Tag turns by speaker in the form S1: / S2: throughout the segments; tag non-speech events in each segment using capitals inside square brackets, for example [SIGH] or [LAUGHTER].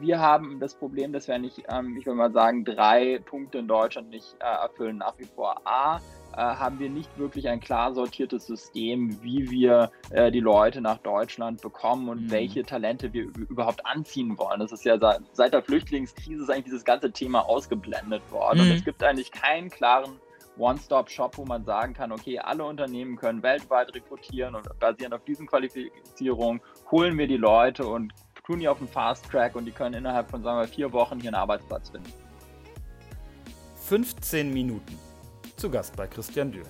S1: wir haben das Problem, dass wir nicht, ähm, ich würde mal sagen, drei Punkte in Deutschland nicht äh, erfüllen. Nach wie vor A, äh, haben wir nicht wirklich ein klar sortiertes System, wie wir äh, die Leute nach Deutschland bekommen und mhm. welche Talente wir überhaupt anziehen wollen. Das ist ja seit, seit der Flüchtlingskrise ist eigentlich dieses ganze Thema ausgeblendet worden. Mhm. Und es gibt eigentlich keinen klaren One-Stop-Shop, wo man sagen kann, okay, alle Unternehmen können weltweit rekrutieren und basierend auf diesen Qualifizierungen holen wir die Leute und tun auf den Fast Track und die können innerhalb von, sagen wir, vier Wochen hier einen Arbeitsplatz finden.
S2: 15 Minuten zu Gast bei Christian Dürr.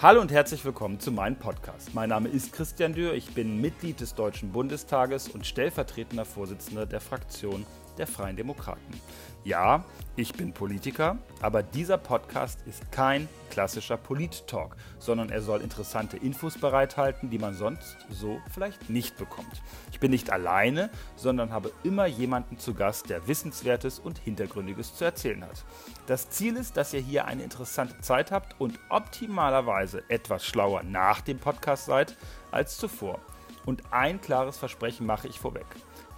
S2: Hallo und herzlich willkommen zu meinem Podcast. Mein Name ist Christian Dürr, ich bin Mitglied des Deutschen Bundestages und stellvertretender Vorsitzender der Fraktion der Freien Demokraten. Ja, ich bin Politiker, aber dieser Podcast ist kein klassischer Polit-Talk, sondern er soll interessante Infos bereithalten, die man sonst so vielleicht nicht bekommt. Ich bin nicht alleine, sondern habe immer jemanden zu Gast, der Wissenswertes und Hintergründiges zu erzählen hat. Das Ziel ist, dass ihr hier eine interessante Zeit habt und optimalerweise etwas schlauer nach dem Podcast seid als zuvor. Und ein klares Versprechen mache ich vorweg.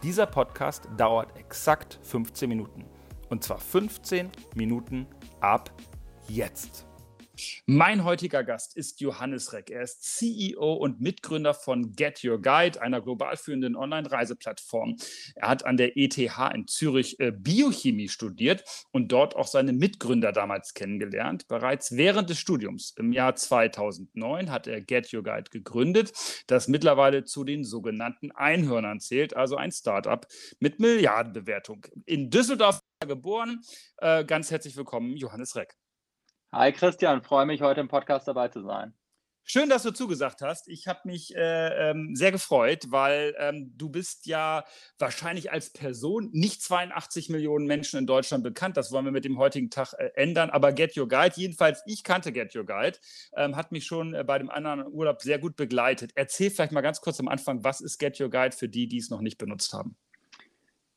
S2: Dieser Podcast dauert exakt 15 Minuten. Und zwar 15 Minuten ab jetzt. Mein heutiger Gast ist Johannes Reck. Er ist CEO und Mitgründer von Get Your Guide, einer global führenden Online-Reiseplattform. Er hat an der ETH in Zürich äh, Biochemie studiert und dort auch seine Mitgründer damals kennengelernt. Bereits während des Studiums im Jahr 2009 hat er Get Your Guide gegründet, das mittlerweile zu den sogenannten Einhörnern zählt, also ein Startup mit Milliardenbewertung. In Düsseldorf geboren. Äh, ganz herzlich willkommen, Johannes Reck.
S1: Hi Christian, freue mich heute im Podcast dabei zu sein.
S2: Schön, dass du zugesagt hast. Ich habe mich äh, ähm, sehr gefreut, weil ähm, du bist ja wahrscheinlich als Person nicht 82 Millionen Menschen in Deutschland bekannt. Das wollen wir mit dem heutigen Tag äh, ändern. Aber Get Your Guide, jedenfalls ich kannte Get Your Guide, ähm, hat mich schon äh, bei dem anderen Urlaub sehr gut begleitet. Erzähl vielleicht mal ganz kurz am Anfang, was ist Get Your Guide für die, die es noch nicht benutzt haben?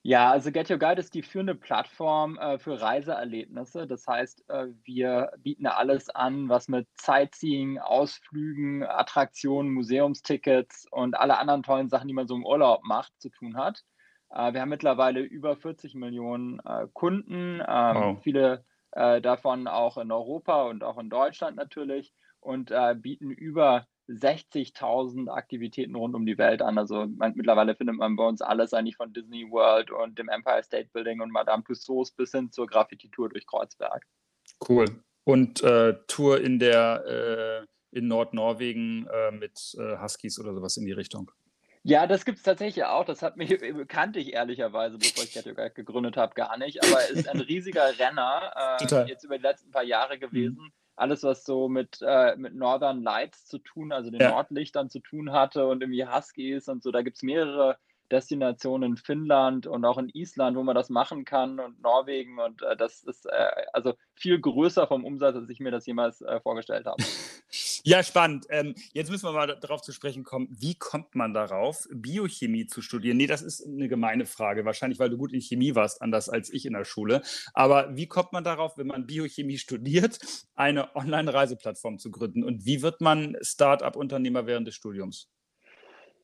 S1: Ja, also Get Your Guide ist die führende Plattform äh, für Reiseerlebnisse. Das heißt, äh, wir bieten alles an, was mit Sightseeing, Ausflügen, Attraktionen, Museumstickets und alle anderen tollen Sachen, die man so im Urlaub macht, zu tun hat. Äh, wir haben mittlerweile über 40 Millionen äh, Kunden, ähm, wow. viele äh, davon auch in Europa und auch in Deutschland natürlich und äh, bieten über 60.000 Aktivitäten rund um die Welt an. Also man, mittlerweile findet man bei uns alles eigentlich von Disney World und dem Empire State Building und Madame Tussauds bis hin zur Graffiti-Tour durch Kreuzberg.
S2: Cool. Und äh, Tour in der äh, in Nordnorwegen äh, mit äh, Huskies oder sowas in die Richtung.
S1: Ja, das gibt es tatsächlich auch. Das hat mich, [LAUGHS] kannte ich ehrlicherweise, bevor ich Get gegründet habe, gar nicht. Aber es ist ein riesiger Renner, [LAUGHS] äh, jetzt über die letzten paar Jahre gewesen. Mhm alles, was so mit, äh, mit Northern Lights zu tun, also den ja. Nordlichtern zu tun hatte und irgendwie Huskies und so. Da gibt es mehrere Destinationen in Finnland und auch in Island, wo man das machen kann und Norwegen und äh, das ist äh, also viel größer vom Umsatz, als ich mir das jemals äh, vorgestellt habe. [LAUGHS]
S2: Ja, spannend. Ähm, jetzt müssen wir mal darauf zu sprechen kommen. Wie kommt man darauf, Biochemie zu studieren? Nee, das ist eine gemeine Frage. Wahrscheinlich, weil du gut in Chemie warst, anders als ich in der Schule. Aber wie kommt man darauf, wenn man Biochemie studiert, eine Online-Reiseplattform zu gründen? Und wie wird man Start-up-Unternehmer während des Studiums?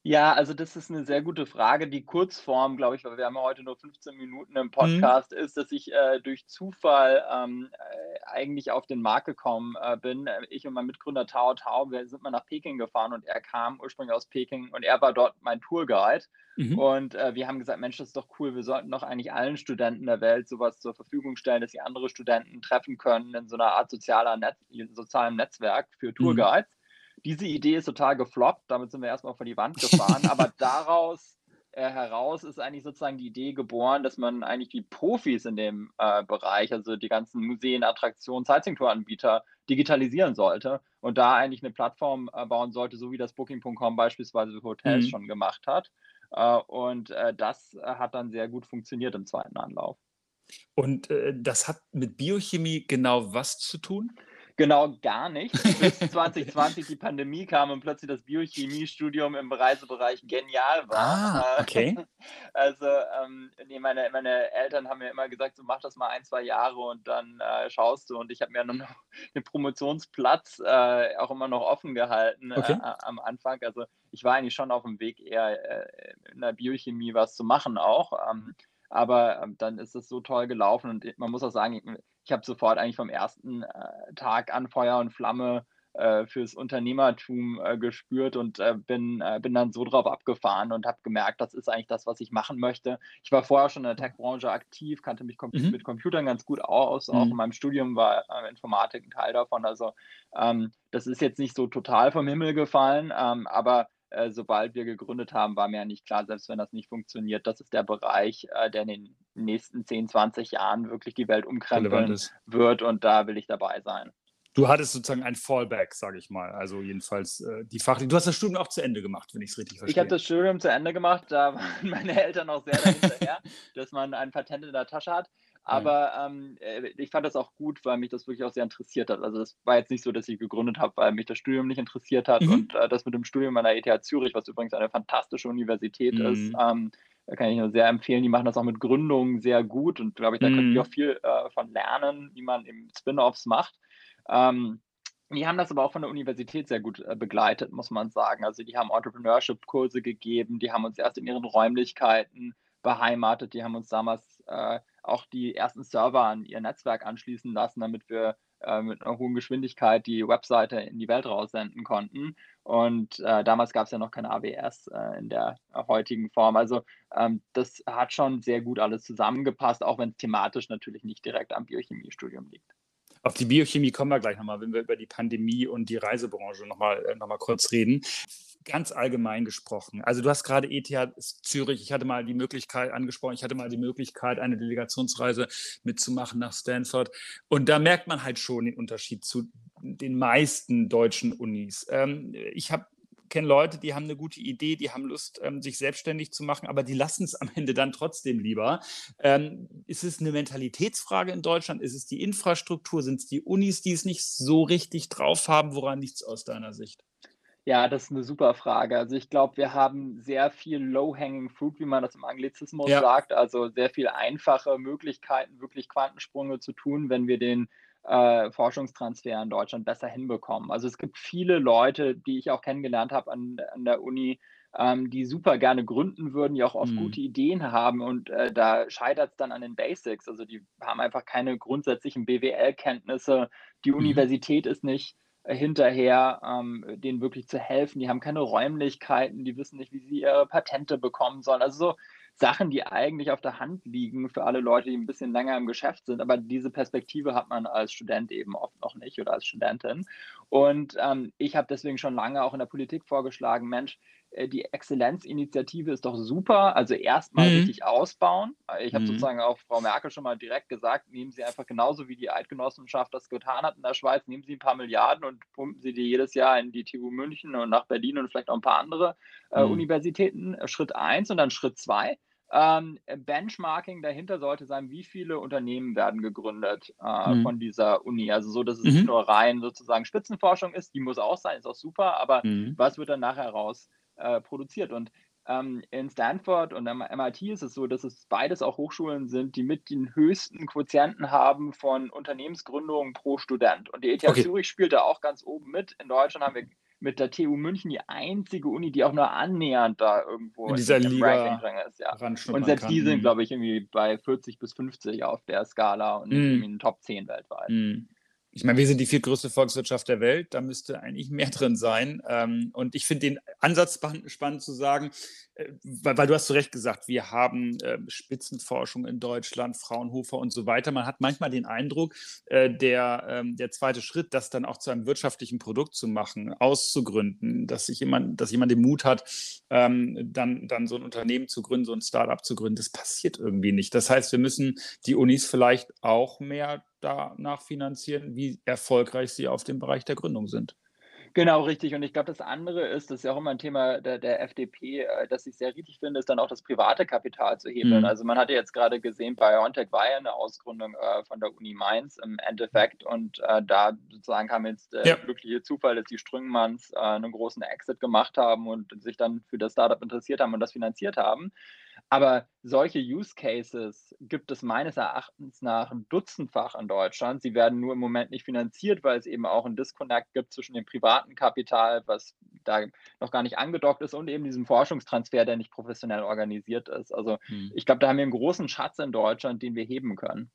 S1: Ja, also das ist eine sehr gute Frage. Die Kurzform, glaube ich, weil wir haben ja heute nur 15 Minuten im Mhm. Podcast, ist, dass ich äh, durch Zufall ähm, äh, eigentlich auf den Markt gekommen äh, bin. Äh, ich und mein Mitgründer Tao Tao, wir sind mal nach Peking gefahren und er kam ursprünglich aus Peking und er war dort mein Tourguide. Mhm. Und äh, wir haben gesagt, Mensch, das ist doch cool, wir sollten doch eigentlich allen Studenten der Welt sowas zur Verfügung stellen, dass sie andere Studenten treffen können in so einer Art sozialer Netz, sozialem Netzwerk für Mhm. Diese Idee ist total gefloppt, damit sind wir erstmal vor die Wand gefahren, aber [LAUGHS] daraus äh, heraus ist eigentlich sozusagen die Idee geboren, dass man eigentlich die Profis in dem äh, Bereich, also die ganzen Museen, Attraktionen, Sightseeing-Tour-Anbieter digitalisieren sollte und da eigentlich eine Plattform äh, bauen sollte, so wie das Booking.com beispielsweise für Hotels mhm. schon gemacht hat. Äh, und äh, das äh, hat dann sehr gut funktioniert im zweiten Anlauf.
S2: Und das hat mit Biochemie genau was zu tun?
S1: Genau, gar nicht. Bis [LAUGHS] 2020 die Pandemie kam und plötzlich das Biochemiestudium im Reisebereich genial war.
S2: Ah, äh, [LAUGHS] okay.
S1: Also, ähm, nee, meine, meine Eltern haben mir immer gesagt, so mach das mal ein, zwei Jahre und dann äh, schaust du. Und ich habe mir [LAUGHS] noch den Promotionsplatz äh, auch immer noch offen gehalten äh, okay. am Anfang. Also ich war eigentlich schon auf dem Weg, eher äh, in der Biochemie was zu machen auch. Ähm, aber ähm, dann ist es so toll gelaufen und man muss auch sagen, ich, ich habe sofort eigentlich vom ersten äh, Tag an Feuer und Flamme äh, fürs Unternehmertum äh, gespürt und äh, bin, äh, bin dann so drauf abgefahren und habe gemerkt, das ist eigentlich das, was ich machen möchte. Ich war vorher schon in der Tech-Branche aktiv, kannte mich kom mhm. mit Computern ganz gut aus. Mhm. Auch in meinem Studium war äh, Informatik ein Teil davon. Also ähm, das ist jetzt nicht so total vom Himmel gefallen, ähm, aber äh, sobald wir gegründet haben, war mir ja nicht klar, selbst wenn das nicht funktioniert, das ist der Bereich, äh, der in den nächsten 10, 20 Jahren wirklich die Welt umkrempeln wird und da will ich dabei sein.
S2: Du hattest sozusagen ein Fallback, sage ich mal. Also jedenfalls äh, die fachliche. Du hast das Studium auch zu Ende gemacht, wenn ich es richtig verstehe.
S1: Ich habe das Studium zu Ende gemacht. Da waren [LAUGHS] meine Eltern auch sehr hinterher, dass man ein Patent in der Tasche hat. Aber ähm, äh, ich fand das auch gut, weil mich das wirklich auch sehr interessiert hat. Also das war jetzt nicht so, dass ich gegründet habe, weil mich das Studium nicht interessiert hat. Mhm. Und äh, das mit dem Studium an der ETH Zürich, was übrigens eine fantastische Universität mhm. ist, ähm, kann ich nur sehr empfehlen. Die machen das auch mit Gründungen sehr gut und glaube ich, da mhm. können wir auch viel äh, von lernen, wie man eben Spin-offs macht. Ähm, die haben das aber auch von der Universität sehr gut äh, begleitet, muss man sagen. Also die haben Entrepreneurship-Kurse gegeben, die haben uns erst in ihren Räumlichkeiten beheimatet, die haben uns damals äh, auch die ersten Server an ihr Netzwerk anschließen lassen, damit wir äh, mit einer hohen Geschwindigkeit die Webseite in die Welt raussenden konnten. Und äh, damals gab es ja noch keine AWS äh, in der heutigen Form. Also ähm, das hat schon sehr gut alles zusammengepasst, auch wenn es thematisch natürlich nicht direkt am Biochemiestudium liegt.
S2: Auf die Biochemie kommen wir gleich nochmal, wenn wir über die Pandemie und die Reisebranche nochmal äh, noch mal kurz reden ganz allgemein gesprochen. Also du hast gerade ETH Zürich, ich hatte mal die Möglichkeit angesprochen, ich hatte mal die Möglichkeit, eine Delegationsreise mitzumachen nach Stanford. Und da merkt man halt schon den Unterschied zu den meisten deutschen Unis. Ähm, ich habe kenne Leute, die haben eine gute Idee, die haben Lust, ähm, sich selbstständig zu machen, aber die lassen es [LAUGHS] am Ende dann trotzdem lieber. Ähm, ist es eine Mentalitätsfrage in Deutschland? Ist es die Infrastruktur? Sind es die Unis, die es nicht so richtig drauf haben? Woran liegt es aus deiner Sicht?
S1: Ja, das ist eine super Frage. Also ich glaube, wir haben sehr viel Low-Hanging Fruit, wie man das im Anglizismus ja. sagt, also sehr viel einfache Möglichkeiten, wirklich Quantensprünge zu tun, wenn wir den äh, Forschungstransfer in Deutschland besser hinbekommen. Also es gibt viele Leute, die ich auch kennengelernt habe an, an der Uni, ähm, die super gerne gründen würden, die auch oft mhm. gute Ideen haben und äh, da scheitert es dann an den Basics. Also die haben einfach keine grundsätzlichen BWL-Kenntnisse. Die mhm. Universität ist nicht hinterher, ähm, denen wirklich zu helfen. Die haben keine Räumlichkeiten, die wissen nicht, wie sie ihre Patente bekommen sollen. Also so Sachen, die eigentlich auf der Hand liegen für alle Leute, die ein bisschen länger im Geschäft sind. Aber diese Perspektive hat man als Student eben oft noch nicht oder als Studentin. Und ähm, ich habe deswegen schon lange auch in der Politik vorgeschlagen, Mensch, äh, die Exzellenzinitiative ist doch super. Also erstmal mhm. richtig ausbauen. Ich habe mhm. sozusagen auch Frau Merkel schon mal direkt gesagt, nehmen Sie einfach genauso wie die Eidgenossenschaft das getan hat in der Schweiz, nehmen Sie ein paar Milliarden und pumpen Sie die jedes Jahr in die TU München und nach Berlin und vielleicht auch ein paar andere äh, mhm. Universitäten. Schritt eins und dann Schritt zwei. Ähm, Benchmarking dahinter sollte sein, wie viele Unternehmen werden gegründet äh, mhm. von dieser Uni. Also so, dass es mhm. nicht nur rein sozusagen Spitzenforschung ist, die muss auch sein, ist auch super, aber mhm. was wird dann nachher raus äh, produziert. Und ähm, in Stanford und am MIT ist es so, dass es beides auch Hochschulen sind, die mit den höchsten Quotienten haben von Unternehmensgründungen pro Student. Und die ETH okay. Zürich spielt da auch ganz oben mit. In Deutschland haben wir mit der TU München die einzige Uni, die auch nur annähernd da irgendwo
S2: in dieser in Liga
S1: ist. Ja. Und selbst die sind, mhm. glaube ich, irgendwie bei 40 bis 50 auf der Skala und mm. in den Top 10 weltweit. Mm
S2: ich meine, wir sind die viertgrößte Volkswirtschaft der Welt, da müsste eigentlich mehr drin sein. Ähm, und ich finde den Ansatz spannend zu sagen, äh, weil, du hast zu Recht gesagt, wir haben äh, Spitzenforschung in Deutschland, Fraunhofer und so weiter. Man hat manchmal den Eindruck, äh, der, ähm, der zweite Schritt, das dann auch zu einem wirtschaftlichen Produkt zu machen, auszugründen, dass sich jemand, dass jemand den Mut hat, ähm, dann, dann so ein Unternehmen zu gründen, so ein Startup zu gründen, das passiert irgendwie nicht. Das heißt, wir müssen die Unis vielleicht auch mehr danach finanzieren, wie erfolgreich sie auf dem Bereich der Gründung sind.
S1: Genau, richtig. Und ich glaube, das andere ist, das ist ja auch immer ein Thema der, der FDP, äh, das ich sehr richtig finde, ist dann auch das private Kapital zu hebeln. Mhm. Also man hatte jetzt gerade gesehen, BioNTech war ja eine Ausgründung äh, von der Uni Mainz im Endeffekt und äh, da sozusagen kam jetzt der ja. glückliche Zufall, dass die Strüngmanns äh, einen großen Exit gemacht haben und sich dann für das Startup interessiert haben und das finanziert haben. Aber solche Use Cases gibt es meines Erachtens nach ein Dutzendfach in Deutschland. Sie werden nur im Moment nicht finanziert, weil es eben auch einen Disconnect gibt zwischen dem privaten Kapital, was da noch gar nicht angedockt ist, und eben diesem Forschungstransfer, der nicht professionell organisiert ist. Also hm. ich glaube, da haben wir einen großen Schatz in Deutschland, den wir heben können.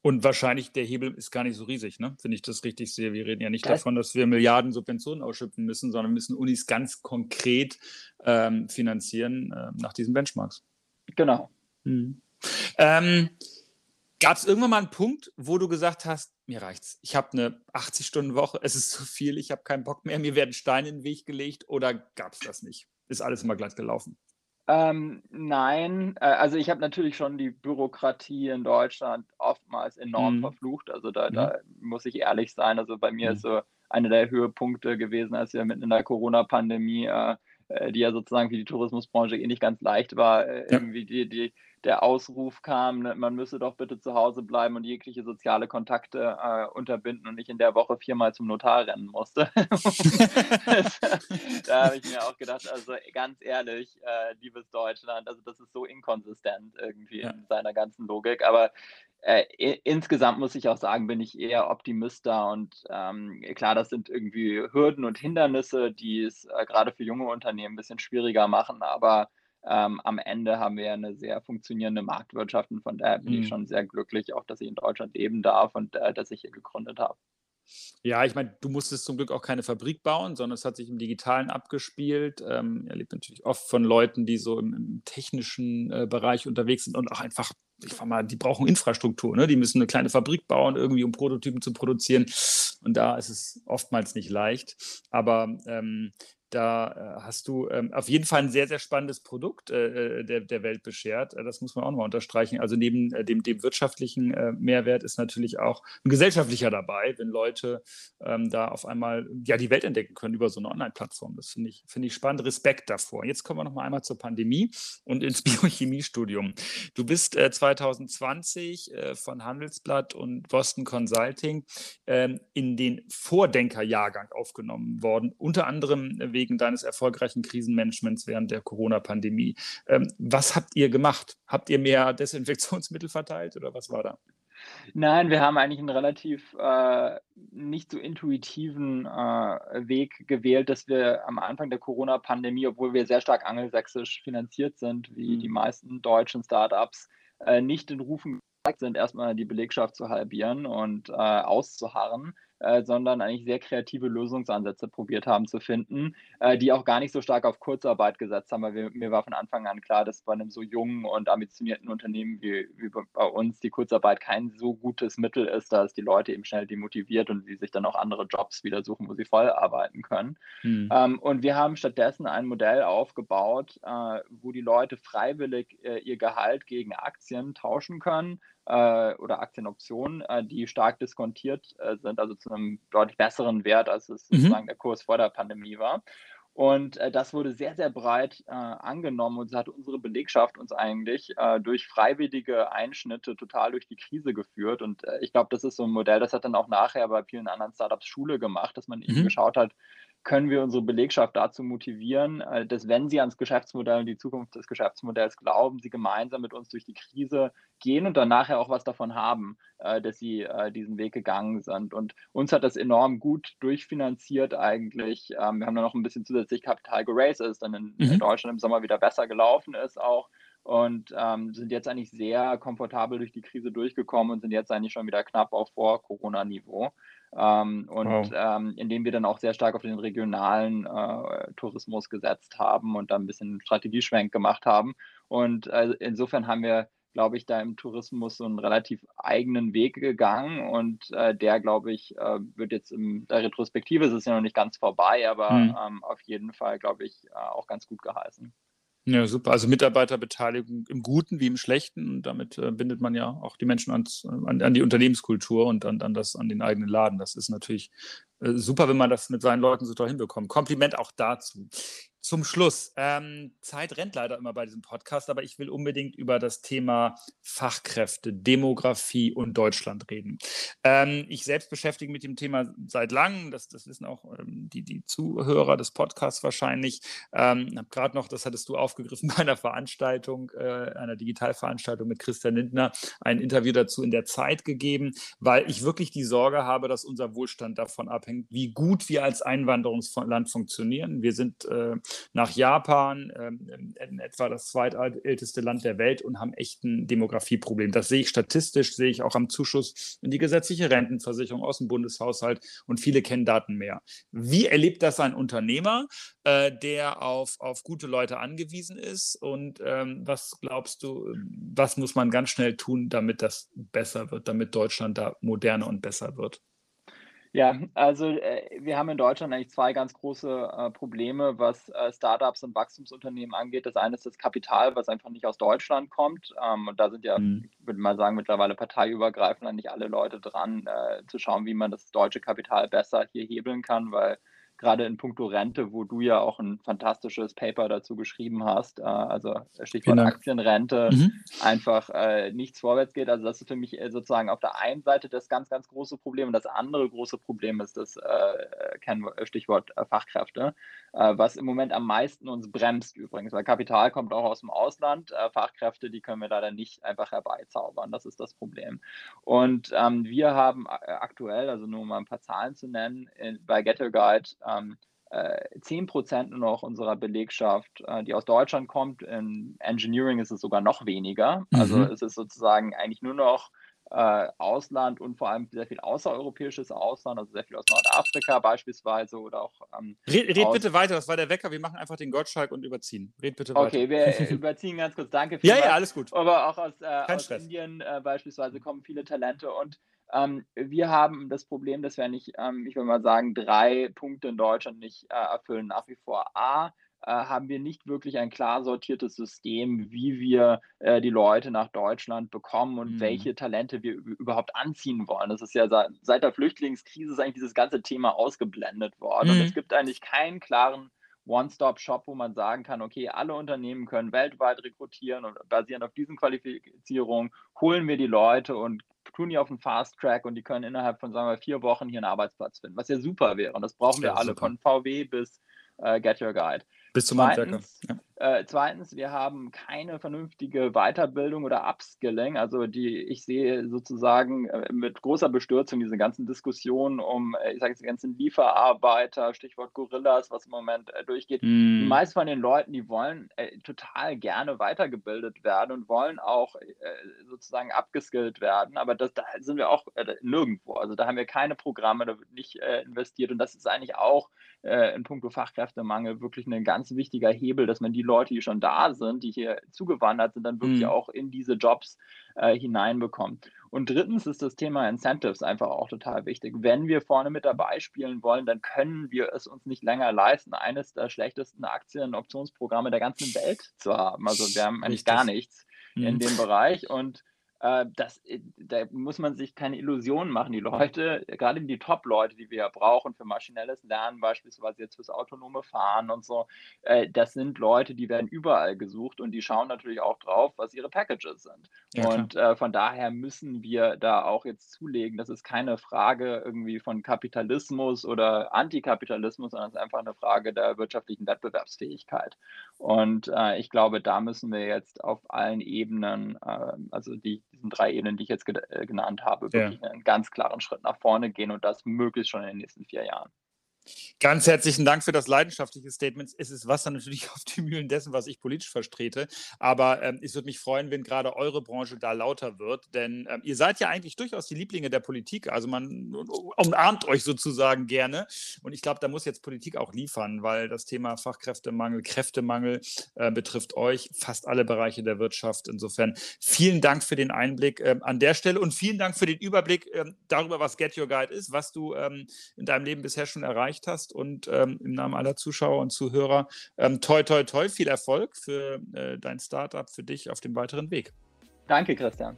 S2: Und wahrscheinlich der Hebel ist gar nicht so riesig, ne? Wenn ich das richtig sehe. Wir reden ja nicht das davon, dass wir Milliarden Subventionen ausschütten müssen, sondern müssen Unis ganz konkret ähm, finanzieren äh, nach diesen Benchmarks.
S1: Genau. Mhm.
S2: Ähm, Gab es irgendwann mal einen Punkt, wo du gesagt hast, mir reicht's. Ich habe eine 80-Stunden-Woche, es ist zu viel, ich habe keinen Bock mehr, mir werden Steine in den Weg gelegt oder gab es das nicht? Ist alles immer glatt gelaufen?
S1: Ähm, nein, äh, also ich habe natürlich schon die Bürokratie in Deutschland oftmals enorm Mhm. verflucht. Also da, Mhm. da muss ich ehrlich sein. Also bei mir ist mhm. so einer der Höhepunkte gewesen, als wir mitten in der Corona-Pandemie, äh, die ja sozusagen für die Tourismusbranche eh nicht ganz leicht war, äh, Ja. irgendwie die, die der Ausruf kam, ne, man müsse doch bitte zu Hause bleiben und jegliche soziale Kontakte äh, unterbinden und ich in der Woche viermal zum Notar rennen musste. [LAUGHS] [LAUGHS] da habe ich mir auch gedacht, also ganz ehrlich, äh, liebes Deutschland, also das ist so inkonsistent irgendwie ja. in seiner ganzen Logik. Aber äh, insgesamt muss ich auch sagen, bin ich eher Optimist da und ähm, klar, das sind irgendwie Hürden und Hindernisse, die es äh, gerade für junge Unternehmen ein bisschen schwieriger machen, aber ähm, am Ende haben wir eine sehr funktionierende Marktwirtschaft und von daher bin mhm. ich schon sehr glücklich, auch dass ich in Deutschland leben darf und äh, dass ich hier gegründet habe.
S2: Ja, ich meine, du musstest zum Glück auch keine Fabrik bauen, sondern es hat sich im Digitalen abgespielt. Ähm, erlebt natürlich oft von Leuten, die so im, im technischen äh, Bereich unterwegs sind und auch einfach, ich sag mal, die brauchen Infrastruktur, ne? Die müssen eine kleine Fabrik bauen, irgendwie um Prototypen zu produzieren. Und da ist es oftmals nicht leicht. Aber ähm, da äh, hast du ähm, auf jeden Fall ein sehr, sehr spannendes Produkt äh, äh der, der Welt beschert. Äh, das muss man auch nochmal unterstreichen. Also neben äh, dem, dem wirtschaftlichen äh, Mehrwert ist natürlich auch ein gesellschaftlicher dabei, wenn Leute ähm, da auf einmal ja, die Welt entdecken können über so eine Online-Plattform. Das finde ich, find ich spannend. Respekt davor. Jetzt kommen wir nochmal einmal zur Pandemie und ins [LAUGHS] Biochemiestudium. Du bist 2020 von Handelsblatt und Boston Consulting ähm, in den Vordenkerjahrgang aufgenommen worden, unter anderem wegen wegen deines erfolgreichen Krisenmanagements während der Corona-Pandemie. Ähm, was habt ihr gemacht? Habt ihr mehr Desinfektionsmittel verteilt oder was war da?
S1: Nein, wir haben eigentlich einen relativ äh, nicht so intuitiven äh, Weg gewählt, dass wir am Anfang der Corona-Pandemie, obwohl wir sehr stark angelsächsisch finanziert sind, wie mhm. die meisten deutschen Startups, äh, nicht in Rufen sind, erstmal die Belegschaft zu halbieren und äh, auszuharren, äh, sondern eigentlich sehr kreative Lösungsansätze probiert haben zu finden, äh, die auch gar nicht so stark auf Kurzarbeit gesetzt haben, weil wir, mir war von Anfang an klar, dass bei einem so jungen und ambitionierten Unternehmen wie, wie bei uns die Kurzarbeit kein so gutes Mittel ist, dass die Leute eben schnell demotiviert und die sich dann auch andere Jobs wieder suchen, wo sie voll arbeiten können. Hm. Ähm, und wir haben stattdessen ein Modell aufgebaut, äh, wo die Leute freiwillig äh, ihr Gehalt gegen Aktien tauschen können äh, oder Aktienoptionen, äh, die stark diskontiert äh, sind, also zu einem deutlich besseren Wert, als es mhm. sozusagen der Kurs vor der Pandemie war. Und äh, das wurde sehr, sehr breit äh, angenommen und so hat unsere Belegschaft uns eigentlich äh, durch freiwillige Einschnitte total durch die Krise geführt. Und ich glaube, das ist so ein Modell, das hat dann auch nachher bei vielen anderen Startups Schule gemacht, dass man mhm. eben geschaut hat, können wir unsere Belegschaft dazu motivieren, äh, dass wenn sie ans Geschäftsmodell und die Zukunft des Geschäftsmodells glauben, sie gemeinsam mit uns durch die Krise gehen und dann nachher auch was davon haben, äh, dass sie äh, diesen Weg gegangen sind. Und uns hat das enorm gut durchfinanziert eigentlich. Ähm, wir haben dann noch ein bisschen zusätzlich Kapital geraced, als es dann in, mhm. Deutschland im Sommer wieder besser gelaufen ist auch und ähm, sind jetzt eigentlich sehr komfortabel durch die Krise durchgekommen und sind jetzt eigentlich schon wieder knapp auf Vor-Corona-Niveau. Ähm, und wow. ähm, indem wir dann auch sehr stark auf den regionalen äh, Tourismus gesetzt haben und da ein bisschen Strategieschwenk gemacht haben. Und äh, insofern haben wir, glaube ich, da im Tourismus so einen relativ eigenen Weg gegangen und äh, der, glaube ich, äh, wird jetzt in der Retrospektive, es ist ja noch nicht ganz vorbei, aber mhm. ähm, auf jeden Fall, glaube ich, äh, auch ganz gut geheißen.
S2: Ja, super. Also Mitarbeiterbeteiligung im Guten wie im Schlechten. Und damit äh, bindet man ja auch die Menschen ans, an, an, die Unternehmenskultur und an, an, das, an den eigenen Laden. Das ist natürlich äh, super, wenn man das mit seinen Leuten so toll hinbekommt. Kompliment auch dazu. Zum Schluss. Ähm, Zeit rennt leider immer bei diesem Podcast, aber ich will unbedingt über das Thema Fachkräfte, Demografie und Deutschland reden. Ähm, ich selbst beschäftige mich mit dem Thema seit langem, das, das wissen auch ähm, die, die Zuhörer des Podcasts wahrscheinlich. Ähm, habe gerade noch, das hattest du aufgegriffen [LAUGHS] bei einer Veranstaltung, äh, einer Digitalveranstaltung mit Christian Lindner, ein Interview dazu in der Zeit gegeben, weil ich wirklich die Sorge habe, dass unser Wohlstand davon abhängt, wie gut wir als Einwanderungsland funktionieren. Wir sind äh, nach Japan, ähm, etwa das zweitälteste Land der Welt und haben echt ein Demografieproblem. Das sehe ich statistisch, sehe ich auch am Zuschuss in die gesetzliche Rentenversicherung aus dem Bundeshaushalt und viele kennen Daten mehr. Wie erlebt das ein Unternehmer, äh, der auf, auf gute Leute angewiesen ist und ähm, was glaubst du, was muss man ganz schnell tun, damit das besser wird, damit Deutschland da moderner und besser wird?
S1: Ja, also äh, wir haben in Deutschland eigentlich zwei ganz große äh, Probleme, was äh, Startups und Wachstumsunternehmen angeht. Das eine ist das Kapital, was einfach nicht aus Deutschland kommt. Ähm, und da sind ja, mhm. ich würde mal sagen, mittlerweile parteiübergreifend eigentlich alle Leute dran, äh, zu schauen, wie man das deutsche Kapital besser hier hebeln kann, weil gerade in puncto Rente, wo du ja auch ein fantastisches Paper dazu geschrieben hast, äh, also Stichwort genau. Aktienrente, mhm. einfach äh, nichts vorwärts geht. Also das ist für mich äh, sozusagen auf der einen Seite das ganz, ganz große Problem und das andere große Problem ist das äh, Stichwort äh, Fachkräfte, äh, was im Moment am meisten uns bremst übrigens, weil Kapital kommt auch aus dem Ausland, Fachkräfte, die können wir leider nicht einfach herbeizaubern, das ist das Problem. Und ähm, wir haben aktuell, also nur um mal ein paar Zahlen zu nennen, bei Get Your Guide ähm, äh, 10% nur noch unserer Belegschaft, äh, die aus Deutschland kommt. In Engineering ist es sogar noch weniger. Also mhm. es ist sozusagen eigentlich nur noch äh, Ausland und vor allem sehr viel außereuropäisches Ausland, also sehr viel aus Nordafrika beispielsweise oder auch.
S2: Ähm, red, red bitte weiter, das war der Wecker. Wir machen einfach den Gottschalk und überziehen. Red bitte weiter.
S1: Okay, wir [LAUGHS] überziehen ganz kurz. Danke.
S2: ja, ja, alles gut.
S1: Aber auch aus, äh, aus Indien äh, beispielsweise kommen viele Talente und ähm, wir haben das Problem, dass wir nicht, ähm, ich würde mal sagen, drei Punkte in Deutschland nicht äh, erfüllen. Nach wie vor A, äh, haben wir nicht wirklich ein klar sortiertes System, wie wir äh, die Leute nach Deutschland bekommen und mhm. welche Talente wir überhaupt anziehen wollen. Das ist ja seit, seit der Flüchtlingskrise ist eigentlich dieses ganze Thema ausgeblendet worden. Mhm. Und es gibt eigentlich keinen klaren One-Stop-Shop, wo man sagen kann, okay, alle Unternehmen können weltweit rekrutieren und basierend auf diesen Qualifizierungen holen wir die Leute und tun die auf den Fast Track und die können innerhalb von, sagen wir, vier Wochen hier einen Arbeitsplatz finden, was ja super wäre. Und das brauchen wir alle, super. von VW bis äh, Get Your Guide.
S2: Bis zum Handwerker.
S1: Ja. Äh, zweitens, wir haben keine vernünftige Weiterbildung oder Upskilling. Also die, ich sehe sozusagen äh, mit großer Bestürzung diese ganzen Diskussionen um, äh, ich sage jetzt die ganzen Lieferarbeiter, Stichwort Gorillas, was im Moment äh, durchgeht. Mm. Die hm. meisten von den Leuten, die wollen äh, total gerne weitergebildet werden und wollen auch äh, sozusagen abgeskillt werden. Aber das, da sind wir auch nirgendwo. Also da haben wir keine Programme, da wird nicht investiert. Und das ist eigentlich auch in puncto Fachkräftemangel wirklich ein ganz wichtiger Hebel, dass man die Leute, die schon da sind, die hier zugewandert sind, dann wirklich mhm. auch in diese Jobs äh, hineinbekommt. Und drittens ist das Thema Incentives einfach auch total wichtig. Wenn wir vorne mit dabei spielen wollen, dann können wir es uns nicht länger leisten, eines der schlechtesten Aktien- und Optionsprogramme der ganzen Welt zu haben. Also wir haben eigentlich Richtig. gar nichts mhm. in dem Bereich und äh, das, äh, da muss man sich keine Illusionen machen. Die Leute, gerade die Top-Leute, die wir ja brauchen für maschinelles Lernen, beispielsweise jetzt fürs autonome Fahren und so, äh, das sind Leute, die werden überall gesucht und die schauen natürlich auch drauf, was ihre Packages sind. Ja, und äh, von daher müssen wir da auch jetzt zulegen. Das ist keine Frage irgendwie von Kapitalismus oder Antikapitalismus, sondern es ist einfach eine Frage der wirtschaftlichen Wettbewerbsfähigkeit. Und äh, ich glaube, da müssen wir jetzt auf allen Ebenen, äh, also die diesen drei Ebenen, die ich jetzt äh, genannt habe, wirklich ja. einen ganz klaren Schritt nach vorne gehen und das möglichst schon in den nächsten vier Jahren.
S2: Ganz herzlichen Dank für das leidenschaftliche Statement. Es ist Wasser natürlich [LAUGHS] auf die Mühlen dessen, was ich politisch vertrete. Aber ähm, es würde mich freuen, wenn gerade eure Branche da lauter wird. Denn ähm, ihr seid ja eigentlich durchaus die Lieblinge der Politik. Also man umarmt euch sozusagen gerne. Und ich glaube, da muss jetzt Politik auch liefern, weil das Thema Fachkräftemangel, Kräftemangel äh, betrifft euch, fast alle Bereiche der Wirtschaft. Insofern vielen Dank für den Einblick ähm, an der Stelle und vielen Dank für den Überblick ähm, darüber, was Get Your Guide ist, was du ähm, in deinem Leben bisher schon erreicht erreicht hast. Und ähm, im Namen aller Zuschauer und Zuhörer, ähm, toi, toi, toi, viel Erfolg für äh, dein Startup, für dich auf dem weiteren Weg.
S1: Danke, Christian.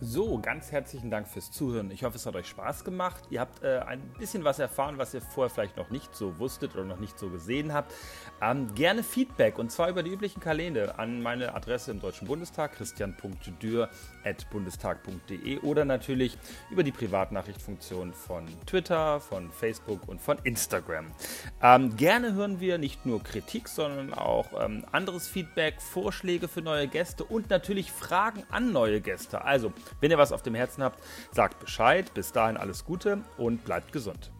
S2: So, ganz herzlichen Dank fürs Zuhören. Ich hoffe, es hat euch Spaß gemacht. Ihr habt äh, ein bisschen was erfahren, was ihr vorher vielleicht noch nicht so wusstet oder noch nicht so gesehen habt. Ähm, gerne Feedback und zwar über die üblichen Kanäle an meine Adresse im Deutschen Bundestag, christian.dürr.bundestag.de oder natürlich über die Privatnachrichtfunktion von Twitter, von Facebook und von Instagram. Ähm, gerne hören wir nicht nur Kritik, sondern auch ähm, anderes Feedback, Vorschläge für neue Gäste und natürlich Fragen an neue Gäste. Also wenn ihr was auf dem Herzen habt, sagt Bescheid. Bis dahin alles Gute und bleibt gesund.